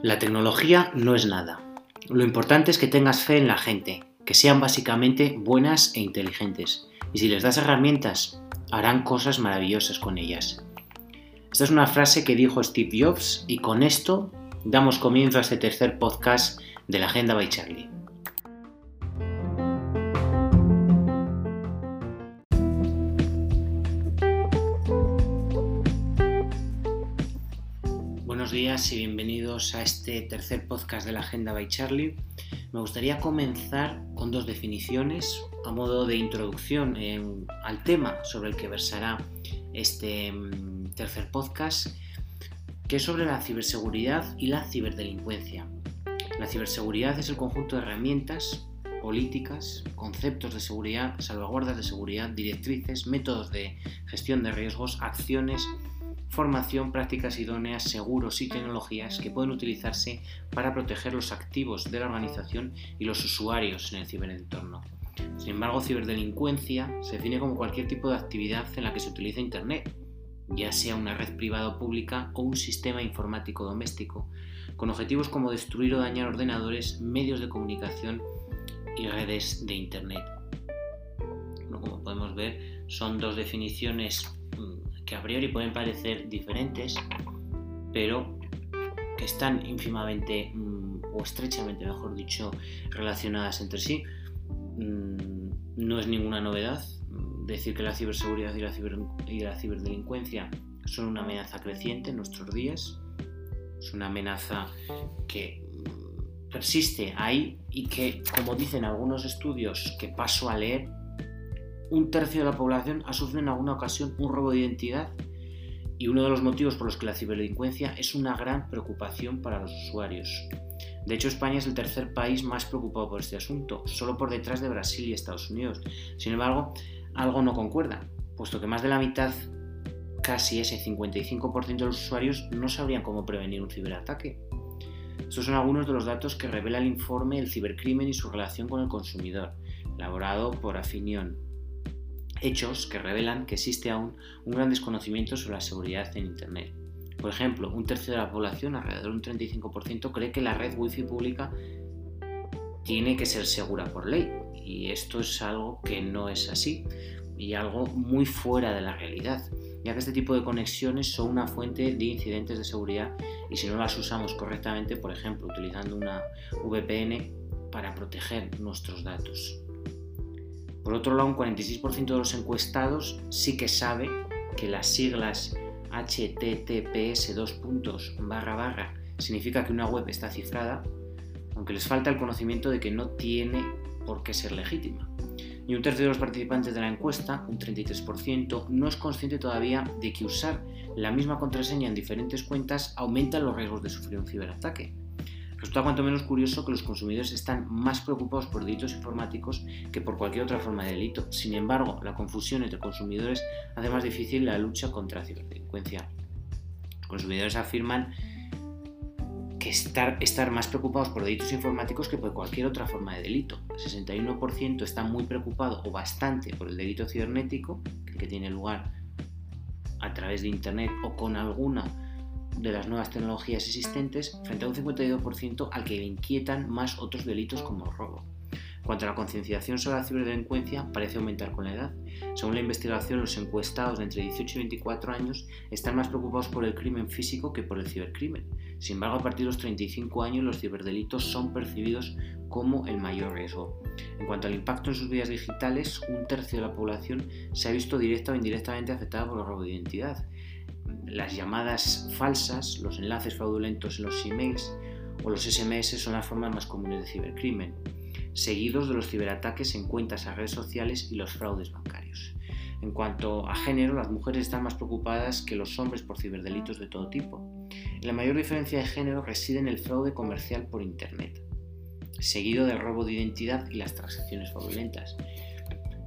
La tecnología no es nada. Lo importante es que tengas fe en la gente, que sean básicamente buenas e inteligentes. Y si les das herramientas, harán cosas maravillosas con ellas. Esta es una frase que dijo Steve Jobs y con esto damos comienzo a este tercer podcast de la Agenda by Charlie. Y bienvenidos a este tercer podcast de la Agenda by Charlie. Me gustaría comenzar con dos definiciones a modo de introducción al tema sobre el que versará este mm, tercer podcast, que es sobre la ciberseguridad y la ciberdelincuencia. La ciberseguridad es el conjunto de herramientas, políticas, conceptos de seguridad, salvaguardas de seguridad, directrices, métodos de gestión de riesgos, acciones, formación, prácticas idóneas, seguros y tecnologías que pueden utilizarse para proteger los activos de la organización y los usuarios en el ciberentorno. Sin embargo, ciberdelincuencia se define como cualquier tipo de actividad en la que se utiliza Internet, ya sea una red privada o pública o un sistema informático doméstico, con objetivos como destruir o dañar ordenadores, medios de comunicación y redes de Internet. como podemos ver, son dos definiciones mm, que a priori pueden parecer diferentes, pero que están ínfimamente mm, o estrechamente, mejor dicho, relacionadas entre sí. Mm, no es ninguna novedad decir que la ciberseguridad y la, y la ciberdelincuencia son una amenaza creciente en nuestros días. Es una amenaza que mm, persiste ahí y que, como dicen algunos estudios que paso a leer, un tercio de la población ha sufrido en alguna ocasión un robo de identidad y uno de los motivos por los que la ciberdelincuencia es una gran preocupación para los usuarios. De hecho, España es el tercer país más preocupado por este asunto, solo por detrás de Brasil y Estados Unidos. Sin embargo, algo no concuerda, puesto que más de la mitad, casi ese 55% de los usuarios, no sabrían cómo prevenir un ciberataque. Estos son algunos de los datos que revela el informe El cibercrimen y su relación con el consumidor, elaborado por Afinion, hechos que revelan que existe aún un gran desconocimiento sobre la seguridad en Internet. Por ejemplo, un tercio de la población, alrededor de un 35%, cree que la red wifi pública tiene que ser segura por ley. Y esto es algo que no es así y algo muy fuera de la realidad, ya que este tipo de conexiones son una fuente de incidentes de seguridad y si no las usamos correctamente, por ejemplo, utilizando una VPN para proteger nuestros datos. Por otro lado, un 46% de los encuestados sí que sabe que las siglas HTTPS dos puntos barra barra significa que una web está cifrada, aunque les falta el conocimiento de que no tiene por qué ser legítima. Y un tercio de los participantes de la encuesta, un 33%, no es consciente todavía de que usar la misma contraseña en diferentes cuentas aumenta los riesgos de sufrir un ciberataque. Resulta cuanto menos curioso que los consumidores están más preocupados por delitos informáticos que por cualquier otra forma de delito. Sin embargo, la confusión entre consumidores hace más difícil la lucha contra la ciberdelincuencia. Los consumidores afirman que estar, estar más preocupados por delitos informáticos que por cualquier otra forma de delito. El 61% está muy preocupado o bastante por el delito cibernético, que tiene lugar a través de Internet o con alguna de las nuevas tecnologías existentes frente a un 52% al que le inquietan más otros delitos como el robo. Cuanto a la concienciación sobre la ciberdelincuencia, parece aumentar con la edad. Según la investigación, los encuestados de entre 18 y 24 años están más preocupados por el crimen físico que por el cibercrimen. Sin embargo, a partir de los 35 años, los ciberdelitos son percibidos como el mayor riesgo. En cuanto al impacto en sus vidas digitales, un tercio de la población se ha visto directa o indirectamente afectada por el robo de identidad las llamadas falsas, los enlaces fraudulentos en los emails o los SMS son las formas más comunes de cibercrimen, seguidos de los ciberataques en cuentas a redes sociales y los fraudes bancarios. En cuanto a género, las mujeres están más preocupadas que los hombres por ciberdelitos de todo tipo. La mayor diferencia de género reside en el fraude comercial por Internet, seguido del robo de identidad y las transacciones fraudulentas.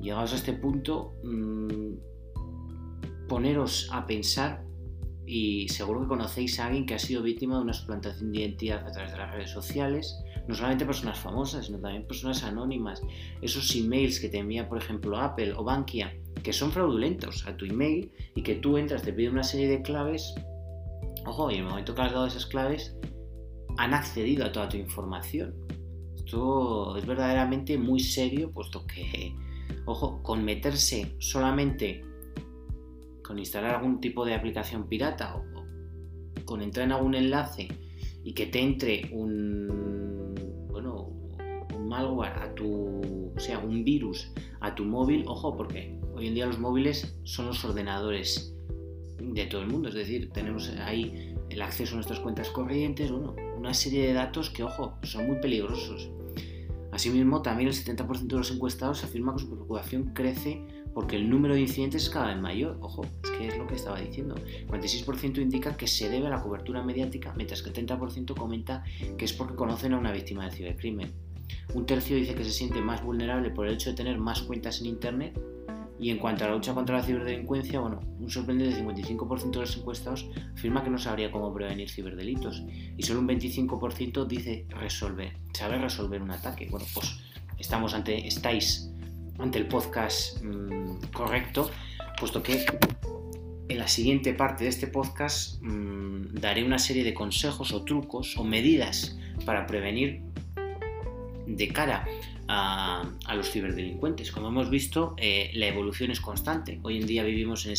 Llegados a este punto, mmm, poneros a pensar y seguro que conocéis a alguien que ha sido víctima de una suplantación de identidad a través de las redes sociales, no solamente personas famosas, sino también personas anónimas. Esos emails que te envía, por ejemplo, Apple o Bankia, que son fraudulentos a tu email y que tú entras, te pide una serie de claves. Ojo, y en el momento que has dado esas claves, han accedido a toda tu información. Esto es verdaderamente muy serio, puesto que, ojo, con meterse solamente con instalar algún tipo de aplicación pirata o, con entrar en algún enlace y que te entre un, bueno, un malware a tu, o sea, un virus a tu móvil, ojo, porque hoy en día los móviles son los ordenadores de todo el mundo, es decir, tenemos ahí el acceso a nuestras cuentas corrientes, bueno, una serie de datos que, ojo, son muy peligrosos. Asimismo, también el 70% de los encuestados afirma que su preocupación crece porque el número de incidentes es cada vez mayor. Ojo, es que es lo que estaba diciendo. El 46% indica que se debe a la cobertura mediática, mientras que el 30% comenta que es porque conocen a una víctima de cibercrimen. Un tercio dice que se siente más vulnerable por el hecho de tener más cuentas en Internet. Y en cuanto a la lucha contra la ciberdelincuencia, bueno, un sorprendente 55% de los encuestados afirma que no sabría cómo prevenir ciberdelitos. Y solo un 25% dice resolver, saber resolver un ataque. Bueno, pues estamos ante, estáis ante el podcast mm, correcto, puesto que en la siguiente parte de este podcast mm, daré una serie de consejos o trucos o medidas para prevenir de cara a, los ciberdelincuentes. Como hemos visto, eh, la evolución es constante. Hoy en día vivimos en,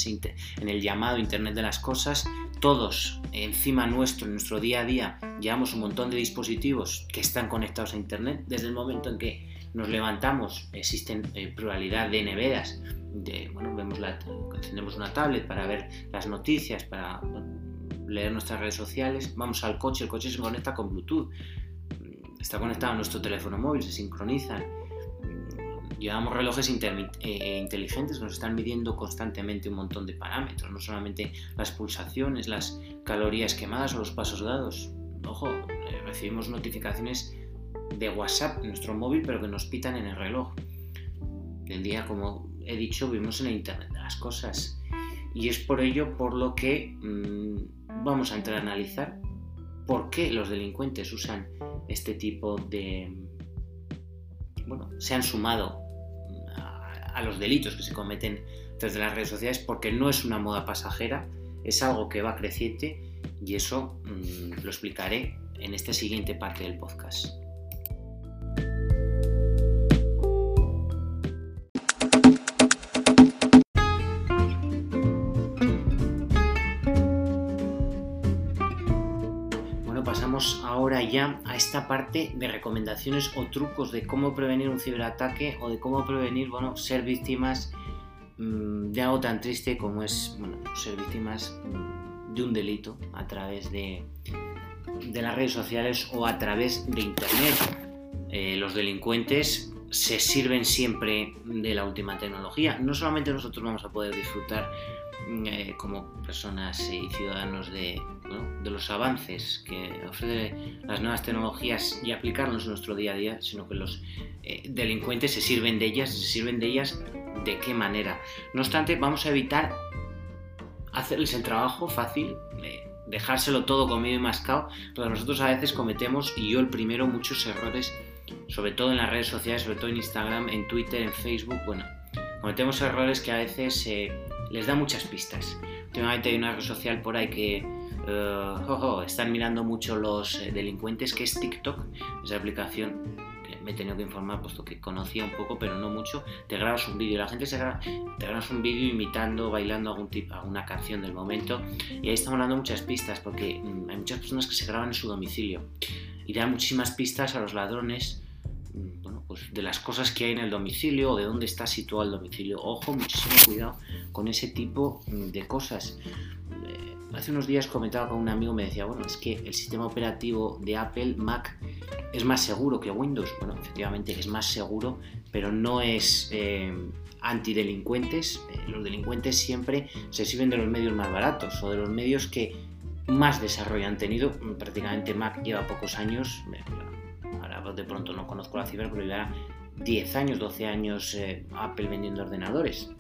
en el llamado Internet de las Cosas. Todos encima nuestro, en nuestro día a día, llevamos un montón de dispositivos que están conectados a Internet. Desde el momento en que nos levantamos, existen eh, pluralidad de neveras, de, bueno, vemos la, encendemos una tablet para ver las noticias, para leer nuestras redes sociales, vamos al coche, el coche se conecta con Bluetooth, está conectado a nuestro teléfono móvil, se sincronizan, llevamos relojes eh, inteligentes que nos están midiendo constantemente un montón de parámetros, no solamente las pulsaciones, las calorías quemadas o los pasos dados. Ojo, eh, recibimos notificaciones de WhatsApp en nuestro móvil, pero que nos pitan en el reloj. El día, como he dicho, vivimos en el Internet de las cosas. Y es por ello por lo que mm, vamos a entrar a analizar por qué los delincuentes usan este tipo de... Bueno, se han sumado a, los delitos que se cometen desde las redes sociales porque no es una moda pasajera, es algo que va creciente y eso mm, lo explicaré en esta siguiente parte del podcast. Esta parte de recomendaciones o trucos de cómo prevenir un ciberataque o de cómo prevenir, bueno, ser víctimas mm, de algo tan triste como es, bueno, ser víctimas mm, de un delito a través de, las redes sociales o a través de Internet. Eh, los delincuentes se sirven siempre de la última tecnología. No solamente nosotros vamos a poder disfrutar eh, como personas y ciudadanos de, los avances que ofrecen las nuevas tecnologías y aplicarlos en nuestro día a día, sino que los eh, delincuentes se sirven de ellas, se sirven de ellas de qué manera. No obstante, vamos a evitar hacerles el trabajo fácil, dejárselo todo comido y mascado, porque nosotros a veces cometemos, y yo el primero, muchos errores, sobre todo en las redes sociales, sobre todo en Instagram, en Twitter, en Facebook, bueno, cometemos errores que a veces... Eh, les da muchas pistas. Últimamente hay una red social por ahí que eh, están mirando mucho los eh, delincuentes, que es TikTok, esa aplicación que me he tenido que informar puesto que conocía un poco, pero no mucho. Te grabas un vídeo, la gente se graba, te grabas un vídeo imitando, bailando algún tipo, alguna canción del momento, y ahí estamos dando muchas pistas, porque mm, hay muchas personas que se graban en su domicilio y dan muchísimas pistas a los ladrones pues, de las cosas que hay en el domicilio o de dónde está situado el domicilio. Ojo, muchísimo cuidado con ese tipo mm, de cosas. Eh, hace unos días comentaba con un amigo, me decía, bueno, es que el sistema operativo de Apple, Mac, es más seguro que Windows. Bueno, efectivamente es más seguro, pero no es eh, antidelincuentes. Eh, los delincuentes siempre se sirven de los medios más baratos o de los medios que más desarrollo han tenido. Prácticamente Mac lleva pocos años, de pronto no conozco la cifra, pero ya 10 años, 12 años eh, Apple vendiendo ordenadores.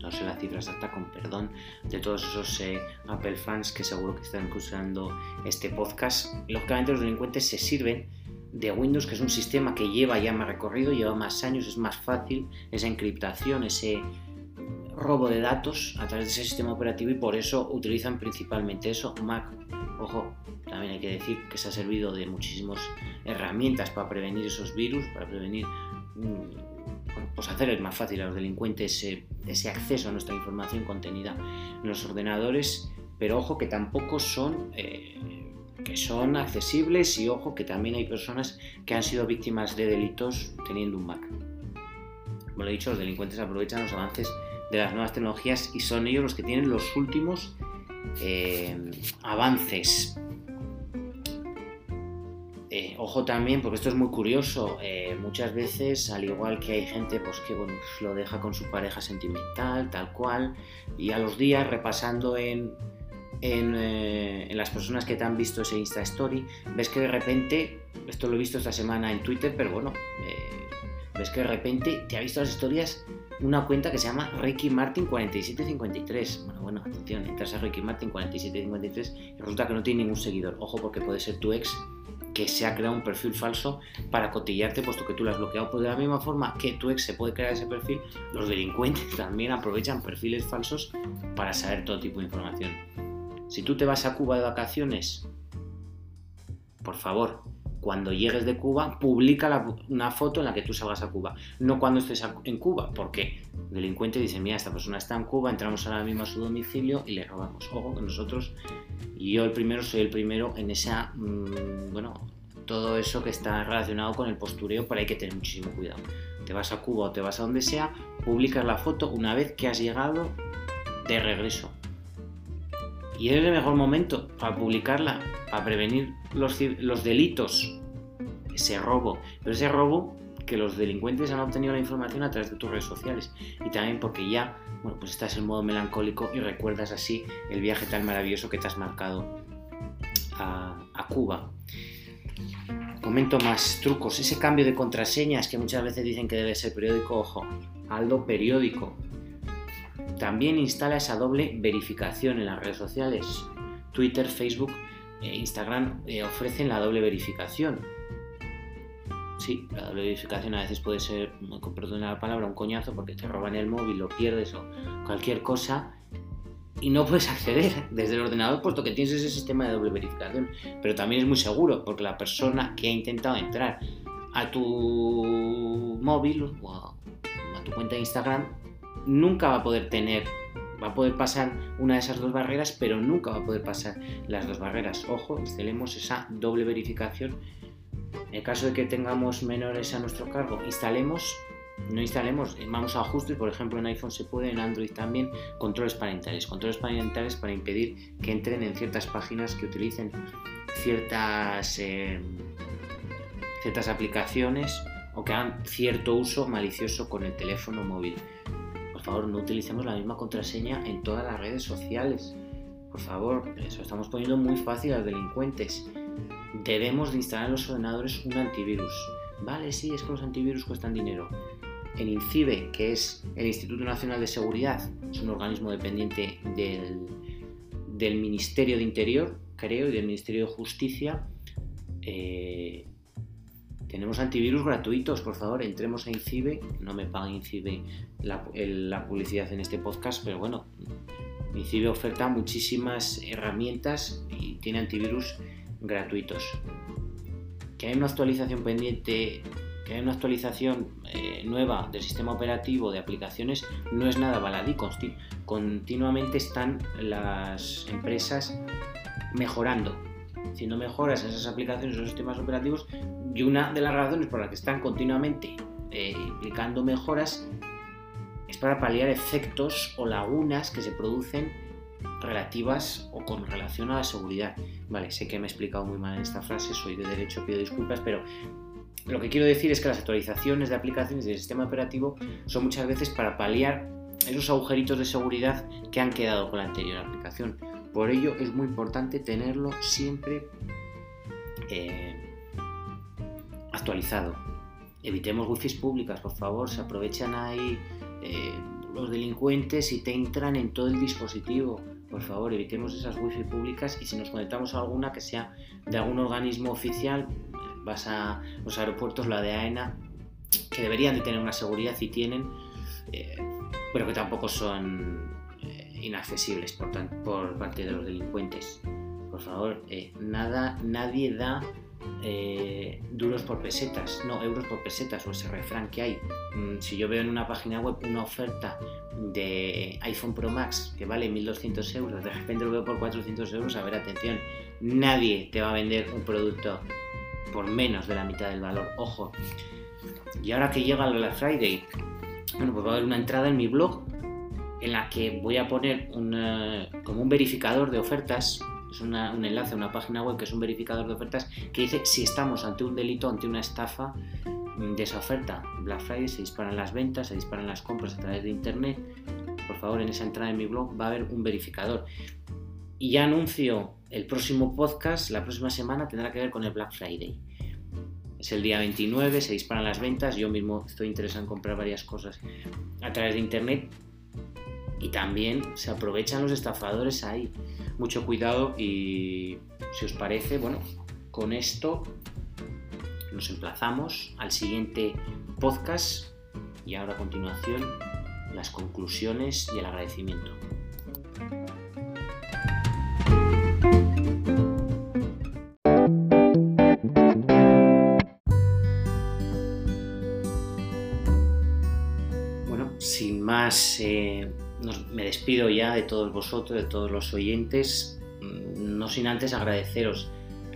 No sé la cifra exacta, con perdón de todos esos eh, Apple fans que seguro que están escuchando este podcast. Lógicamente los delincuentes se sirven de Windows, que es un sistema que lleva ya más recorrido, lleva más años, es más fácil esa encriptación, ese robo de datos a través de ese sistema operativo y por eso utilizan principalmente eso. Mac, ojo, también hay que decir que se ha servido de muchísimas herramientas para prevenir esos virus, para prevenir, mm, pues hacer más fácil a los delincuentes ese, acceso a nuestra información contenida en los ordenadores, pero ojo que tampoco son... Eh, que son accesibles y ojo que también hay personas que han sido víctimas de delitos teniendo un Mac. Como lo he dicho, los delincuentes aprovechan los avances de las nuevas tecnologías y son ellos los que tienen los últimos eh, avances. Eh, ojo también, porque esto es muy curioso, eh, muchas veces, al igual que hay gente pues, que bueno, lo deja con su pareja sentimental, tal cual, y a los días repasando en, en, las personas que te han visto ese Insta Story, ves que de repente, esto lo he visto esta semana en Twitter, pero bueno, ves que de repente te ha visto las historias una cuenta que se llama Ricky Martin 4753. Bueno, bueno, atención, entras a Ricky Martin 4753 y resulta que no tiene ningún seguidor. Ojo, porque puede ser tu ex que se ha creado un perfil falso para cotillarte, puesto que tú lo has bloqueado. Pues de la misma forma que tu ex se puede crear ese perfil, los delincuentes también aprovechan perfiles falsos para saber todo tipo de información. Si tú te vas a Cuba de vacaciones, por favor, cuando llegues de Cuba, publica una foto en la que tú salgas a Cuba, no cuando estés en Cuba, porque el delincuente dice, mira, esta persona está en Cuba, entramos ahora mismo a su domicilio y le robamos. Ojo, que nosotros, y yo el primero, soy el primero en esa, mm, bueno, todo eso que está relacionado con el postureo, pero hay que tener muchísimo cuidado. Te vas a Cuba o te vas a donde sea, publicas la foto una vez que has llegado de regreso. Y es el mejor momento para publicarla, para prevenir los, los delitos, ese robo. Pero ese robo que los delincuentes han obtenido la información a través de tus redes sociales. Y también porque ya, bueno, pues estás en modo melancólico y recuerdas así el viaje tan maravilloso que te has marcado a, a Cuba. Comento más trucos. Ese cambio de contraseñas que muchas veces dicen que debe ser periódico, ojo, algo periódico. También instala esa doble verificación en las redes sociales. Twitter, Facebook e Instagram eh, ofrecen la doble verificación. Sí, la doble verificación a veces puede ser, perdón la palabra, un coñazo porque te roban el móvil, lo pierdes o cualquier cosa y no puedes acceder desde el ordenador puesto que tienes ese sistema de doble verificación. Pero también es muy seguro porque la persona que ha intentado entrar a tu móvil o a tu cuenta de Instagram nunca va a poder tener, va a poder pasar una de esas dos barreras, pero nunca va a poder pasar las dos barreras. Ojo, instalemos esa doble verificación. En el caso de que tengamos menores a nuestro cargo, instalemos, no instalemos, vamos a ajustes, por ejemplo en iPhone se puede, en Android también, controles parentales. Controles parentales para impedir que entren en ciertas páginas que utilicen ciertas, eh, ciertas aplicaciones o que hagan cierto uso malicioso con el teléfono móvil. Por favor, no utilicemos la misma contraseña en todas las redes sociales. Por favor, eso estamos poniendo muy fácil a los delincuentes. Debemos de instalar en los ordenadores un antivirus. Vale, sí, es que los antivirus cuestan dinero. El INCIBE, que es el Instituto Nacional de Seguridad, es un organismo dependiente del, del Ministerio de Interior, creo, y del Ministerio de Justicia, eh, tenemos antivirus gratuitos, por favor, entremos a Incibe. No me paga Incibe la, publicidad en este podcast, pero bueno, Incibe oferta muchísimas herramientas y tiene antivirus gratuitos. Que hay una actualización pendiente, que hay una actualización eh, nueva del sistema operativo de aplicaciones, no es nada baladí. Continuamente están las empresas mejorando haciendo mejoras en esas aplicaciones o sistemas operativos y una de las razones por las que están continuamente eh, implicando mejoras es para paliar efectos o lagunas que se producen relativas o con relación a la seguridad. Vale, sé que me he explicado muy mal en esta frase, soy de derecho, pido disculpas, pero lo que quiero decir es que las actualizaciones de aplicaciones del sistema operativo son muchas veces para paliar esos agujeritos de seguridad que han quedado con la anterior aplicación. Por ello es muy importante tenerlo siempre eh, actualizado. Evitemos wifi públicas, por favor, se aprovechan ahí eh, los delincuentes y te entran en todo el dispositivo. Por favor, evitemos esas wifi públicas y si nos conectamos a alguna que sea de algún organismo oficial, Vas a los aeropuertos, la de AENA, que deberían de tener una seguridad y tienen, eh, pero que tampoco son inaccesibles por, por, parte de los delincuentes. Por favor, eh, nada, nadie da duros por pesetas, no euros por pesetas o ese refrán que hay. Mm, si yo veo en una página web una oferta de iPhone Pro Max que vale 1200 euros, de repente lo veo por 400 euros, a ver, atención, nadie te va a vender un producto por menos de la mitad del valor, ojo. Y ahora que llega el Black Friday, bueno, pues va a haber una entrada en mi blog en la que voy a poner como un verificador de ofertas, es un enlace a una página web que es un verificador de ofertas que dice si estamos ante un delito, ante una estafa de esa oferta. Black Friday se disparan las ventas, se disparan las compras a través de internet. Por favor, en esa entrada en mi blog va a haber un verificador. Y ya anuncio el próximo podcast, la próxima semana tendrá que ver con el Black Friday. Es el día 29, se disparan las ventas, yo mismo estoy interesado en comprar varias cosas a través de internet y también se aprovechan los estafadores ahí. Mucho cuidado y si os parece, bueno, con esto nos emplazamos al siguiente podcast y ahora a continuación las conclusiones y el agradecimiento. Eh, me despido ya de todos vosotros, de todos los oyentes, mm, no sin antes agradeceros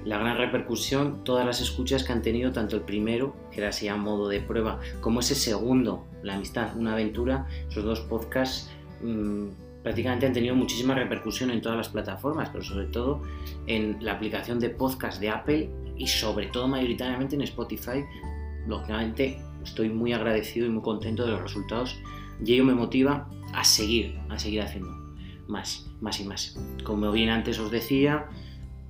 la gran repercusión, todas las escuchas que han tenido, tanto el primero, que era así a modo de prueba, como ese segundo, La Amistad, una aventura, esos dos podcasts mm, prácticamente han tenido muchísima repercusión en todas las plataformas, pero sobre todo en la aplicación de podcast de Apple y sobre todo mayoritariamente en Spotify. Lógicamente estoy muy agradecido y muy contento de los resultados y ello me motiva a seguir, a seguir haciendo más, más y más. Como bien antes os decía,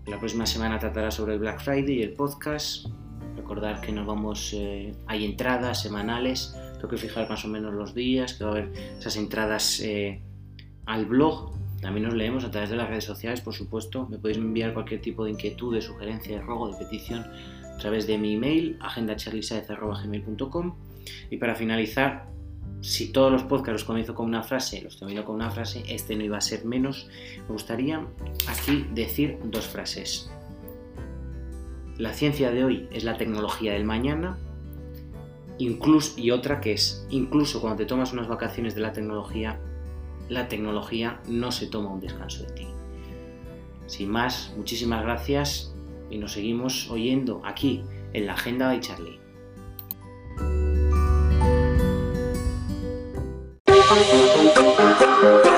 la próxima semana tratará sobre el Black Friday y el podcast. Recordar que nos vamos, eh, hay entradas semanales, tengo que fijar más o menos los días, que va a haber esas entradas eh, al blog. También nos leemos a través de las redes sociales, por supuesto. Me podéis enviar cualquier tipo de inquietud, de sugerencia, de rogo, de petición a través de mi email, agendacharlisaez.com. Y para finalizar, si todos los podcasts los comienzo con una frase, los termino con una frase, este no iba a ser menos. Me gustaría aquí decir dos frases. La ciencia de hoy es la tecnología del mañana. Incluso, y otra que es, incluso cuando te tomas unas vacaciones de la tecnología, la tecnología no se toma un descanso de ti. Sin más, muchísimas gracias y nos seguimos oyendo aquí en la Agenda de Charlie. Thank you.